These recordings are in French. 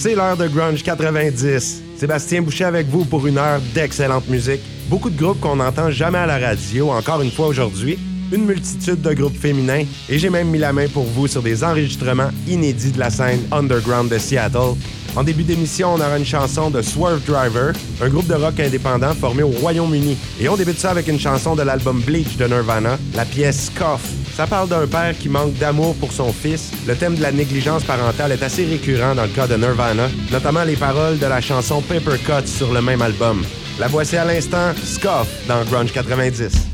C'est l'heure de Grunge 90. Sébastien Boucher avec vous pour une heure d'excellente musique. Beaucoup de groupes qu'on n'entend jamais à la radio, encore une fois aujourd'hui. Une multitude de groupes féminins et j'ai même mis la main pour vous sur des enregistrements inédits de la scène underground de Seattle. En début d'émission, on aura une chanson de Swerve Driver, un groupe de rock indépendant formé au Royaume-Uni. Et on débute ça avec une chanson de l'album Bleach de Nirvana, la pièce Cough. Ça parle d'un père qui manque d'amour pour son fils. Le thème de la négligence parentale est assez récurrent dans le cas de Nirvana, notamment les paroles de la chanson Paper Cut sur le même album. La voici à l'instant, Scoff dans Grunge 90.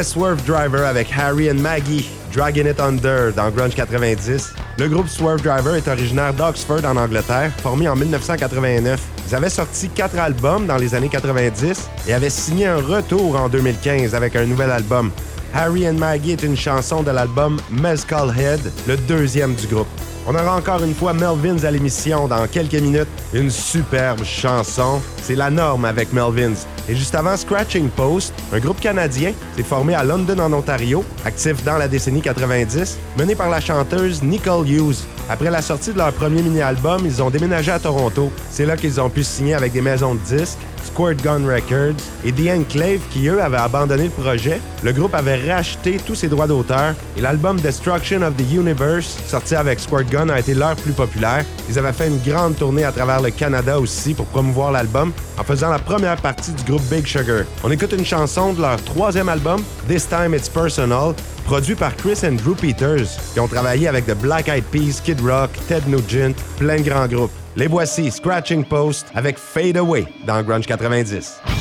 Swerve Driver avec Harry and Maggie, Dragging It Under dans Grunge 90. Le groupe Swerve Driver est originaire d'Oxford en Angleterre, formé en 1989. Ils avaient sorti quatre albums dans les années 90 et avaient signé un retour en 2015 avec un nouvel album. Harry and Maggie est une chanson de l'album Mezcal Head, le deuxième du groupe. On aura encore une fois Melvins à l'émission dans quelques minutes. Une superbe chanson. C'est la norme avec Melvins. Et juste avant, Scratching Post, un groupe canadien, s'est formé à London en Ontario, actif dans la décennie 90, mené par la chanteuse Nicole Hughes. Après la sortie de leur premier mini-album, ils ont déménagé à Toronto. C'est là qu'ils ont pu signer avec des maisons de disques Squirt Gun Records et The Enclave qui, eux, avaient abandonné le projet. Le groupe avait racheté tous ses droits d'auteur et l'album Destruction of the Universe, sorti avec Squirt Gun, a été leur plus populaire. Ils avaient fait une grande tournée à travers le Canada aussi pour promouvoir l'album en faisant la première partie du groupe Big Sugar. On écoute une chanson de leur troisième album, This Time It's Personal, produit par Chris and Drew Peters, qui ont travaillé avec The Black Eyed Peas, Kid Rock, Ted Nugent, plein de grands groupes. Les voici, Scratching Post avec Fade Away dans Grunge 90.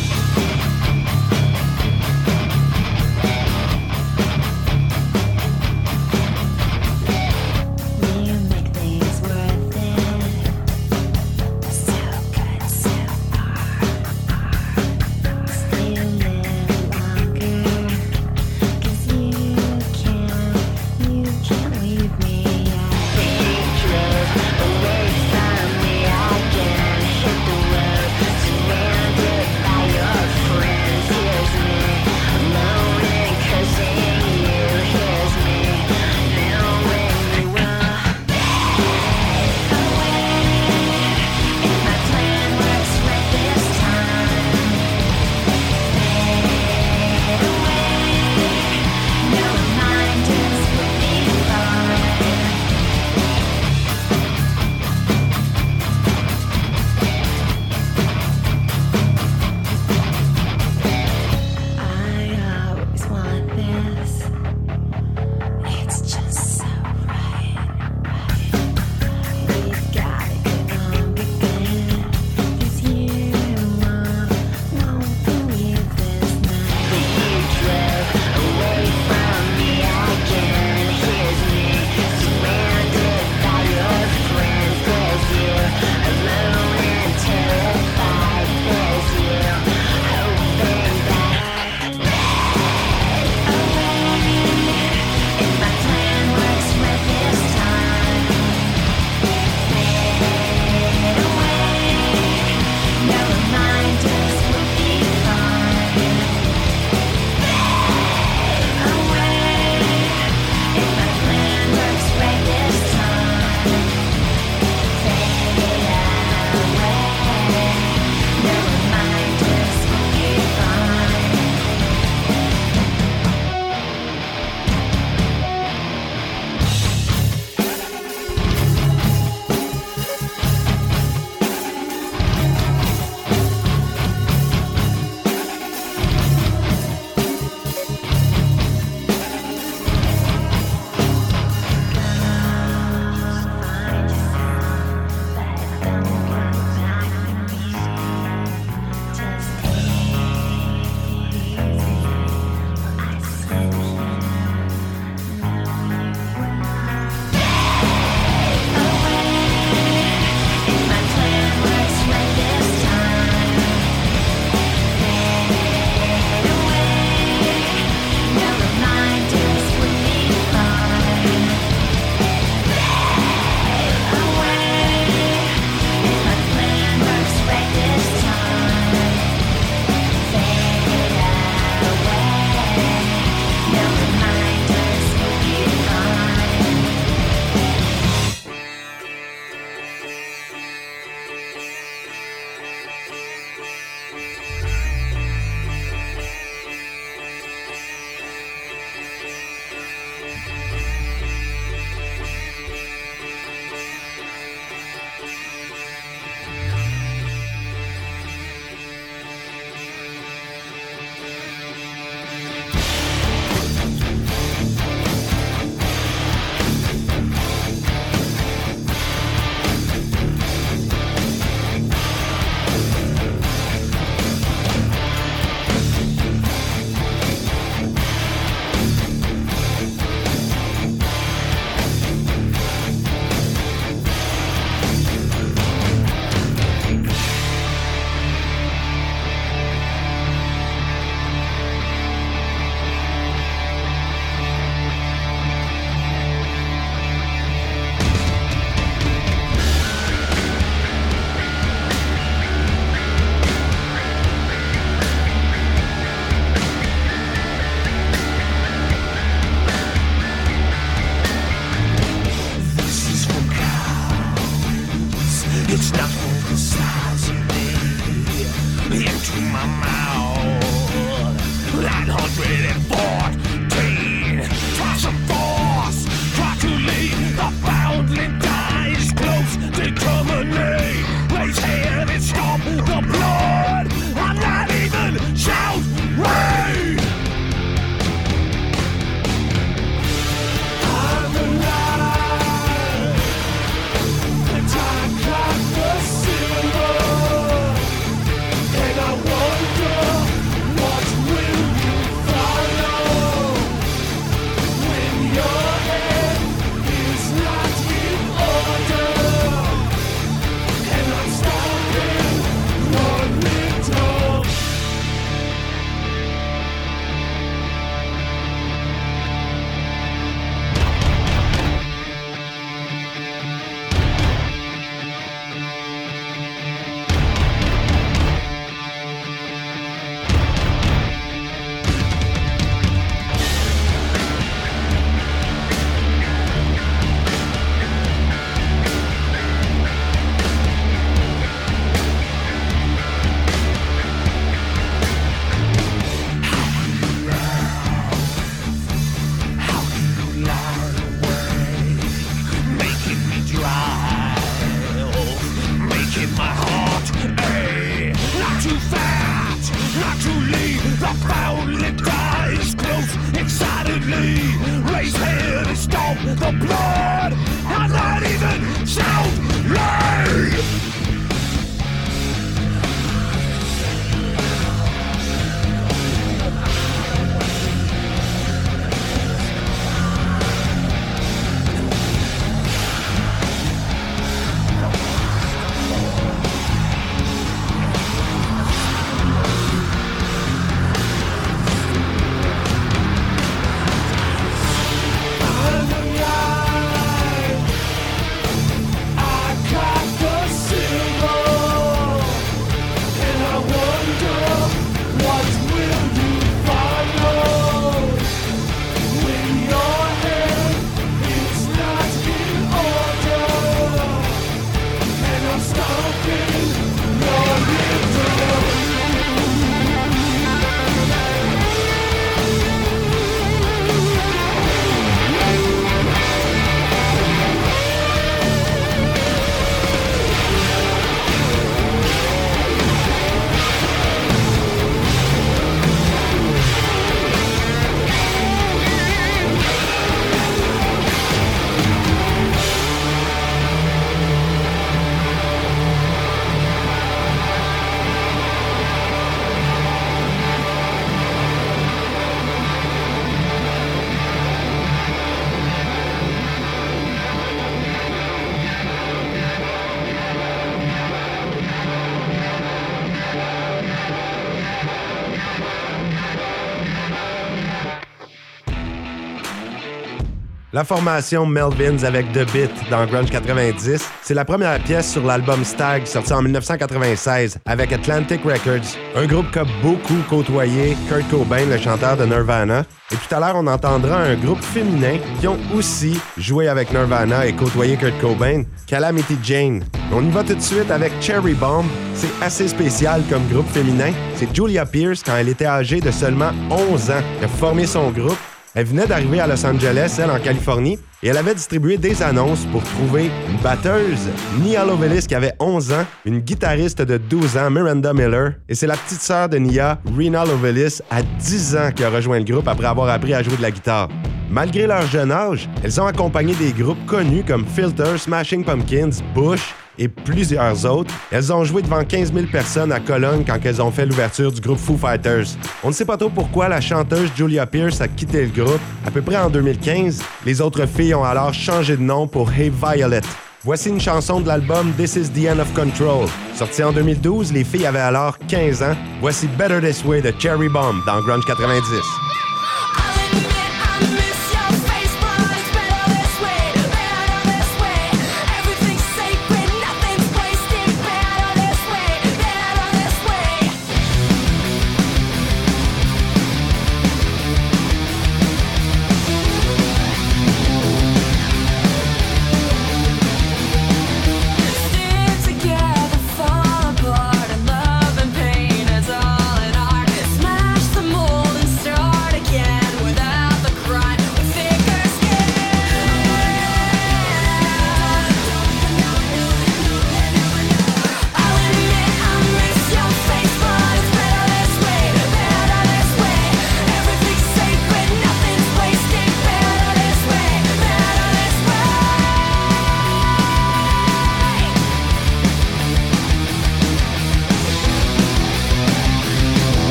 La formation Melvins avec The Bit dans Grunge 90, c'est la première pièce sur l'album Stag sorti en 1996 avec Atlantic Records, un groupe qui a beaucoup côtoyé Kurt Cobain, le chanteur de Nirvana. Et tout à l'heure, on entendra un groupe féminin qui ont aussi joué avec Nirvana et côtoyé Kurt Cobain, Calamity Jane. On y va tout de suite avec Cherry Bomb. C'est assez spécial comme groupe féminin. C'est Julia Pierce, quand elle était âgée de seulement 11 ans, qui a formé son groupe elle venait d'arriver à Los Angeles, elle, en Californie, et elle avait distribué des annonces pour trouver une batteuse, Nia Lovelis, qui avait 11 ans, une guitariste de 12 ans, Miranda Miller, et c'est la petite sœur de Nia, Rena Lovelis, à 10 ans, qui a rejoint le groupe après avoir appris à jouer de la guitare. Malgré leur jeune âge, elles ont accompagné des groupes connus comme Filter, Smashing Pumpkins, Bush, et plusieurs autres. Elles ont joué devant 15 000 personnes à Cologne quand elles ont fait l'ouverture du groupe Foo Fighters. On ne sait pas trop pourquoi la chanteuse Julia Pierce a quitté le groupe. À peu près en 2015, les autres filles ont alors changé de nom pour Hey Violet. Voici une chanson de l'album This Is the End of Control. Sorti en 2012, les filles avaient alors 15 ans. Voici Better This Way de Cherry Bomb dans Grunge 90.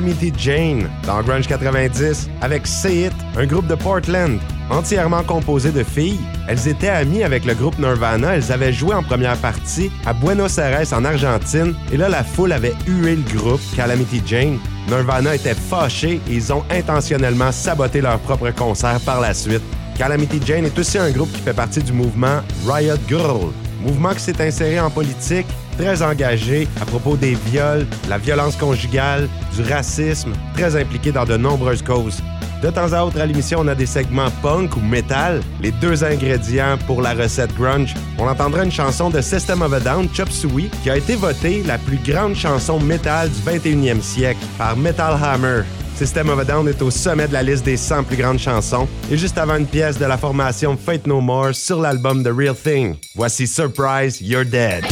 Calamity Jane dans Grunge 90 avec Say It, un groupe de Portland entièrement composé de filles. Elles étaient amies avec le groupe Nirvana, elles avaient joué en première partie à Buenos Aires en Argentine et là la foule avait hué le groupe Calamity Jane. Nirvana était fâché et ils ont intentionnellement saboté leur propre concert par la suite. Calamity Jane est aussi un groupe qui fait partie du mouvement Riot Girl, mouvement qui s'est inséré en politique très engagé à propos des viols, la violence conjugale, du racisme, très impliqué dans de nombreuses causes. De temps à autre à l'émission, on a des segments punk ou metal, les deux ingrédients pour la recette grunge. On entendra une chanson de System of a Down, Chop Suey, qui a été votée la plus grande chanson metal du 21e siècle par Metal Hammer. System of a Down est au sommet de la liste des 100 plus grandes chansons et juste avant une pièce de la formation Fate No More sur l'album The Real Thing. Voici Surprise, You're Dead.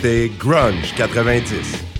c'était Grunge 90.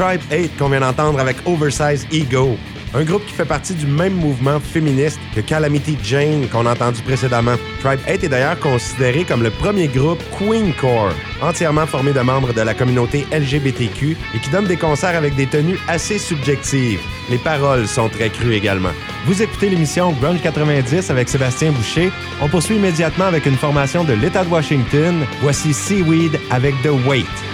Tribe 8 qu'on vient d'entendre avec Oversize Ego, un groupe qui fait partie du même mouvement féministe que Calamity Jane qu'on a entendu précédemment. Tribe 8 est d'ailleurs considéré comme le premier groupe Queen Core, entièrement formé de membres de la communauté LGBTQ et qui donne des concerts avec des tenues assez subjectives. Les paroles sont très crues également. Vous écoutez l'émission Grunge 90 avec Sébastien Boucher. On poursuit immédiatement avec une formation de l'État de Washington. Voici Seaweed avec The Weight.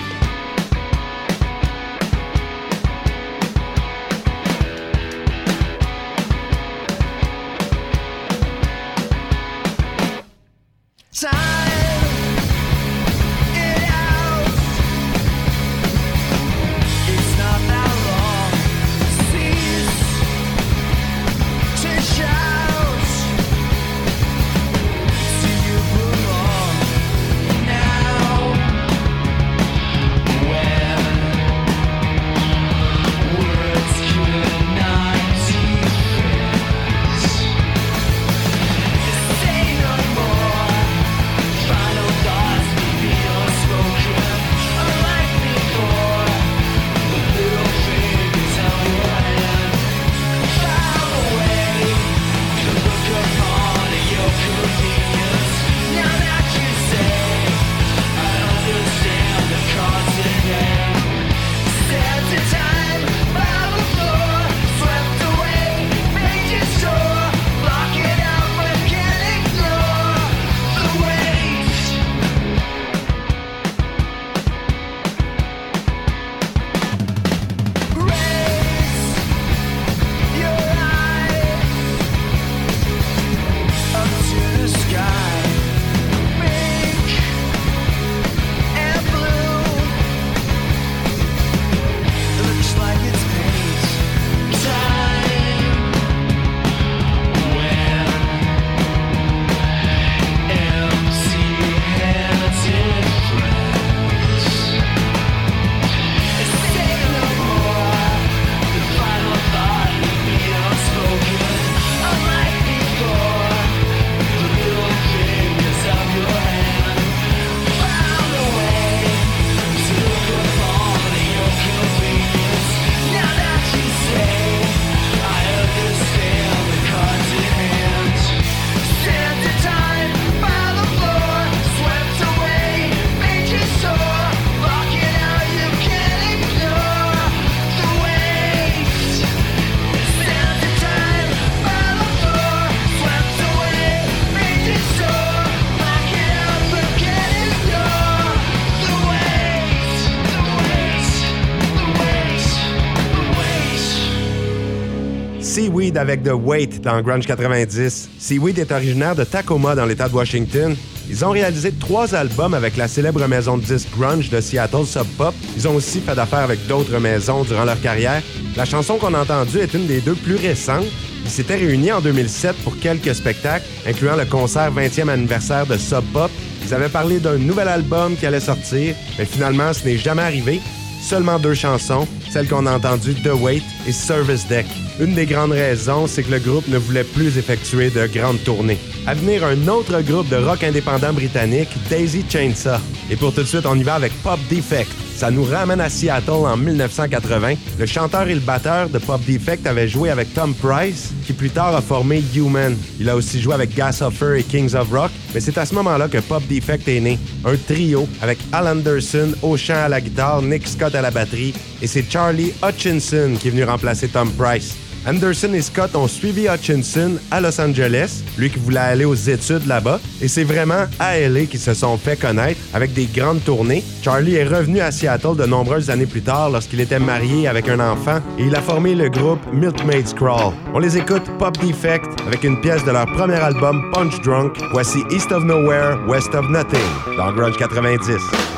Seaweed avec The Wait dans Grunge 90. Seaweed est originaire de Tacoma dans l'État de Washington. Ils ont réalisé trois albums avec la célèbre maison de disques grunge de Seattle Sub Pop. Ils ont aussi fait d'affaires avec d'autres maisons durant leur carrière. La chanson qu'on a entendue est une des deux plus récentes. Ils s'étaient réunis en 2007 pour quelques spectacles, incluant le concert 20e anniversaire de Sub Pop. Ils avaient parlé d'un nouvel album qui allait sortir, mais finalement, ce n'est jamais arrivé. Seulement deux chansons, celles qu'on a entendues, The Wait et Service Deck. Une des grandes raisons, c'est que le groupe ne voulait plus effectuer de grandes tournées. À venir, un autre groupe de rock indépendant britannique, Daisy Chainsaw. Et pour tout de suite, on y va avec Pop Defect. Ça nous ramène à Seattle en 1980. Le chanteur et le batteur de Pop Defect avait joué avec Tom Price, qui plus tard a formé Human. Il a aussi joué avec Gas Offer et Kings of Rock, mais c'est à ce moment-là que Pop Defect est né. Un trio avec Al Anderson au chant à la guitare, Nick Scott à la batterie, et c'est Charlie Hutchinson qui est venu remplacer Tom Price. Anderson et Scott ont suivi Hutchinson à Los Angeles, lui qui voulait aller aux études là-bas, et c'est vraiment à LA qu'ils se sont fait connaître avec des grandes tournées. Charlie est revenu à Seattle de nombreuses années plus tard lorsqu'il était marié avec un enfant et il a formé le groupe Milkmaid's Crawl. On les écoute Pop Defect avec une pièce de leur premier album Punch Drunk. Voici East of Nowhere, West of Nothing dans Grunge 90.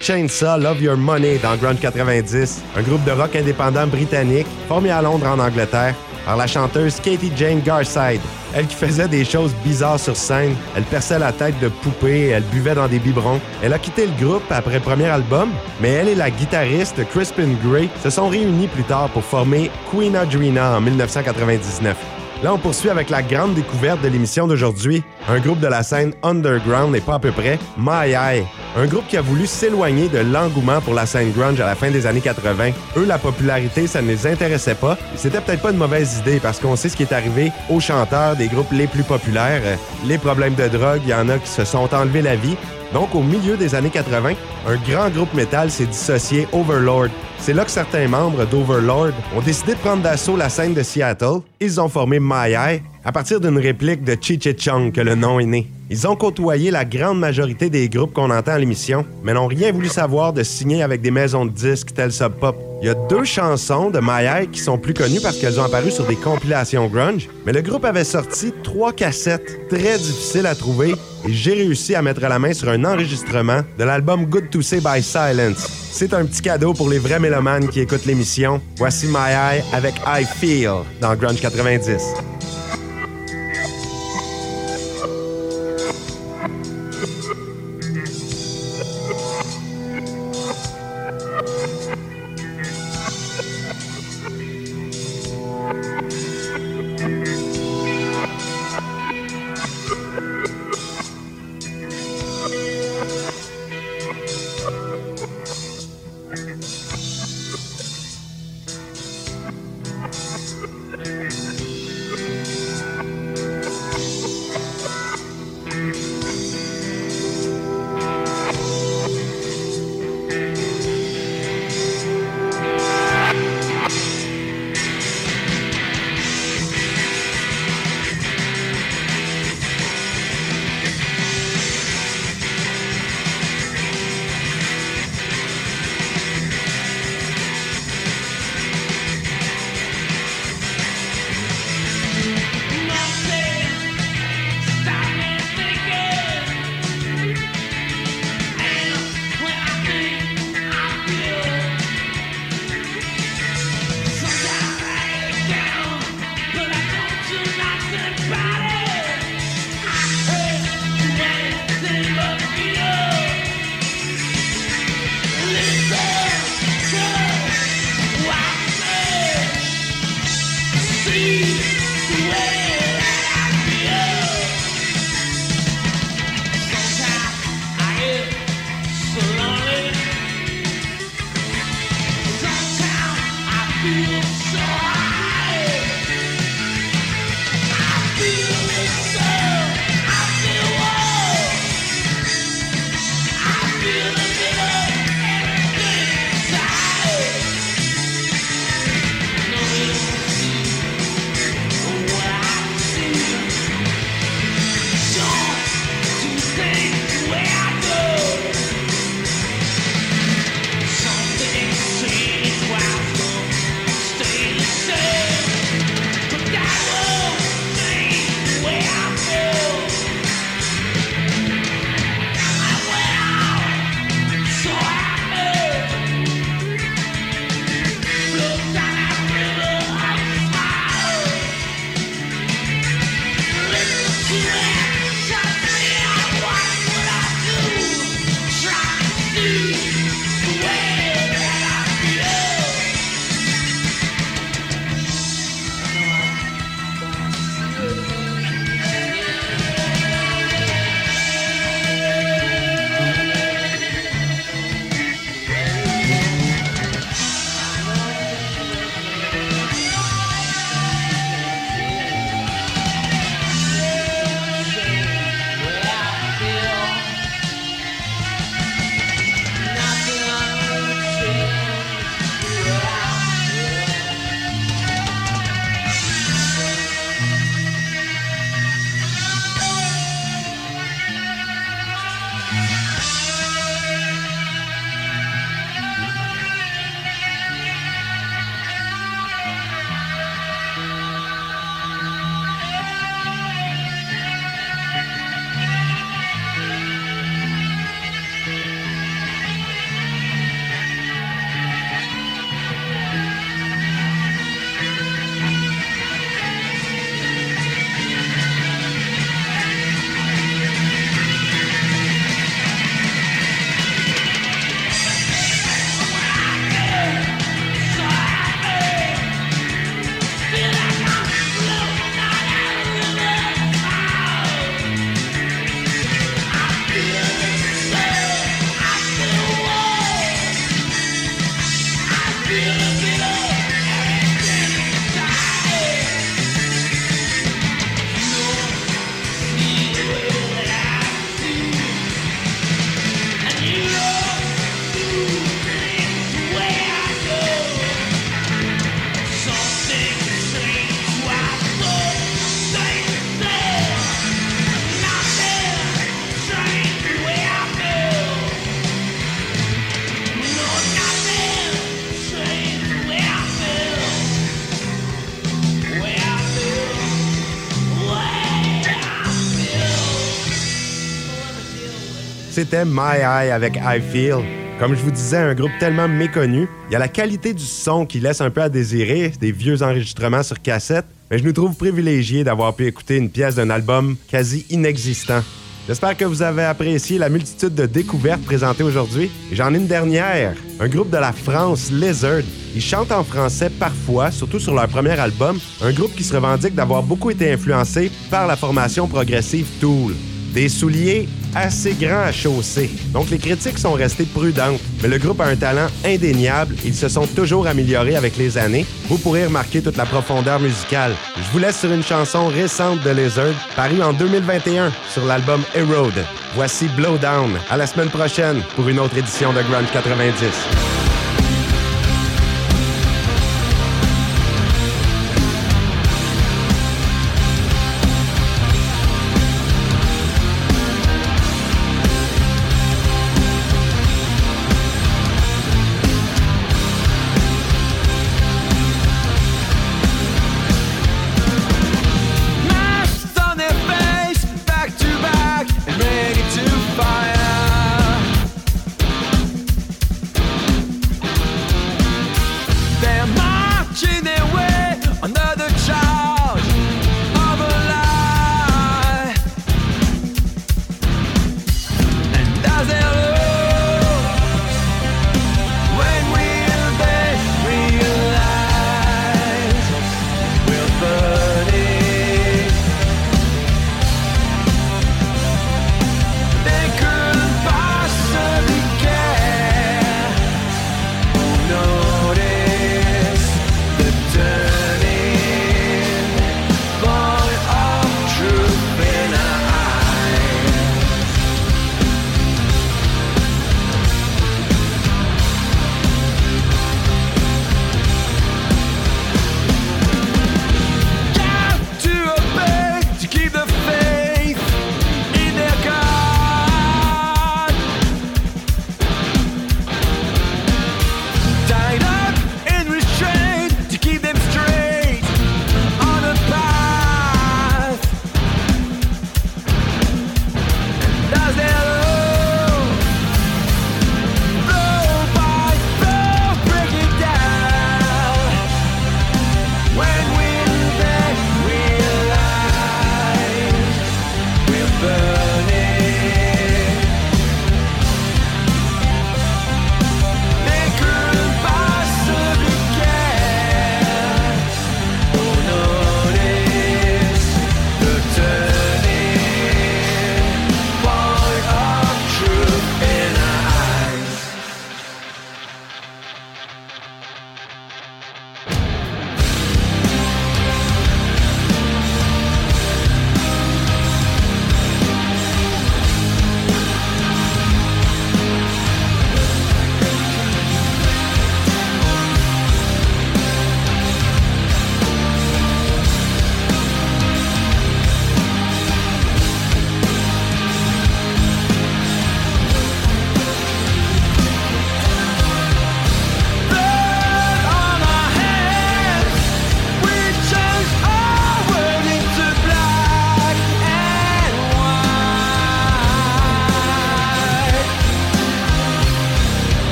Chainsaw Love Your Money dans Grunge 90, un groupe de rock indépendant britannique formé à Londres en Angleterre par la chanteuse Katie Jane Garside. Elle qui faisait des choses bizarres sur scène, elle perçait la tête de poupée, elle buvait dans des biberons. Elle a quitté le groupe après le premier album, mais elle et la guitariste Crispin Gray se sont réunis plus tard pour former Queen Adrena en 1999. Là, on poursuit avec la grande découverte de l'émission d'aujourd'hui, un groupe de la scène underground et pas à peu près, My Eye. Un groupe qui a voulu s'éloigner de l'engouement pour la scène grunge à la fin des années 80. Eux, la popularité, ça ne les intéressait pas. C'était peut-être pas une mauvaise idée parce qu'on sait ce qui est arrivé aux chanteurs des groupes les plus populaires. Les problèmes de drogue, il y en a qui se sont enlevés la vie. Donc, au milieu des années 80, un grand groupe métal s'est dissocié Overlord. C'est là que certains membres d'Overlord ont décidé de prendre d'assaut la scène de Seattle. Ils ont formé My à partir d'une réplique de Chi Chi Chung que le nom est né. Ils ont côtoyé la grande majorité des groupes qu'on entend à l'émission, mais n'ont rien voulu savoir de signer avec des maisons de disques telles Sub Pop. Il y a deux chansons de My Eye qui sont plus connues parce qu'elles ont apparu sur des compilations grunge, mais le groupe avait sorti trois cassettes très difficiles à trouver et j'ai réussi à mettre la main sur un enregistrement de l'album Good to Say by Silence. C'est un petit cadeau pour les vrais mélomanes qui écoutent l'émission. Voici My Eye avec I Feel dans Grunge 90. C'était My Eye avec I Feel. Comme je vous disais, un groupe tellement méconnu. Il y a la qualité du son qui laisse un peu à désirer, des vieux enregistrements sur cassette, mais je nous trouve privilégiés d'avoir pu écouter une pièce d'un album quasi inexistant. J'espère que vous avez apprécié la multitude de découvertes présentées aujourd'hui. Et j'en ai une dernière. Un groupe de la France, Lizard. Ils chantent en français parfois, surtout sur leur premier album. Un groupe qui se revendique d'avoir beaucoup été influencé par la formation progressive Tool. Des souliers assez grands à chausser. Donc les critiques sont restées prudentes, mais le groupe a un talent indéniable ils se sont toujours améliorés avec les années. Vous pourrez remarquer toute la profondeur musicale. Je vous laisse sur une chanson récente de Lizard, parue en 2021 sur l'album Erode. Voici Blowdown. À la semaine prochaine pour une autre édition de Grunge 90.